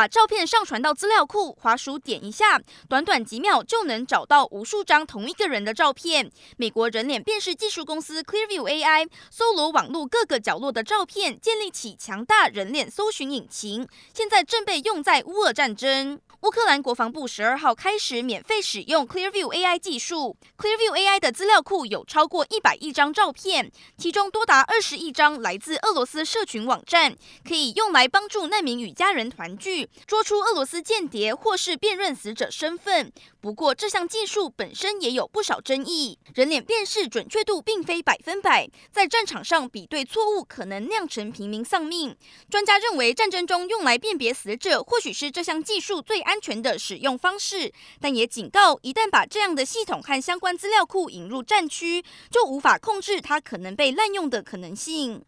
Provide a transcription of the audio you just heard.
把照片上传到资料库，滑鼠点一下，短短几秒就能找到无数张同一个人的照片。美国人脸辨识技术公司 Clearview AI 搜罗网络各个角落的照片，建立起强大人脸搜寻引擎，现在正被用在乌俄战争。乌克兰国防部十二号开始免费使用 Clearview AI 技术。Clearview AI 的资料库有超过一百亿张照片，其中多达二十亿张来自俄罗斯社群网站，可以用来帮助难民与家人团聚、捉出俄罗斯间谍或是辨认死者身份。不过，这项技术本身也有不少争议，人脸辨识准确度并非百分百，在战场上比对错误可能酿成平民丧命。专家认为，战争中用来辨别死者或许是这项技术最安全的使用方式，但也警告，一旦把这样的系统和相关资料库引入战区，就无法控制它可能被滥用的可能性。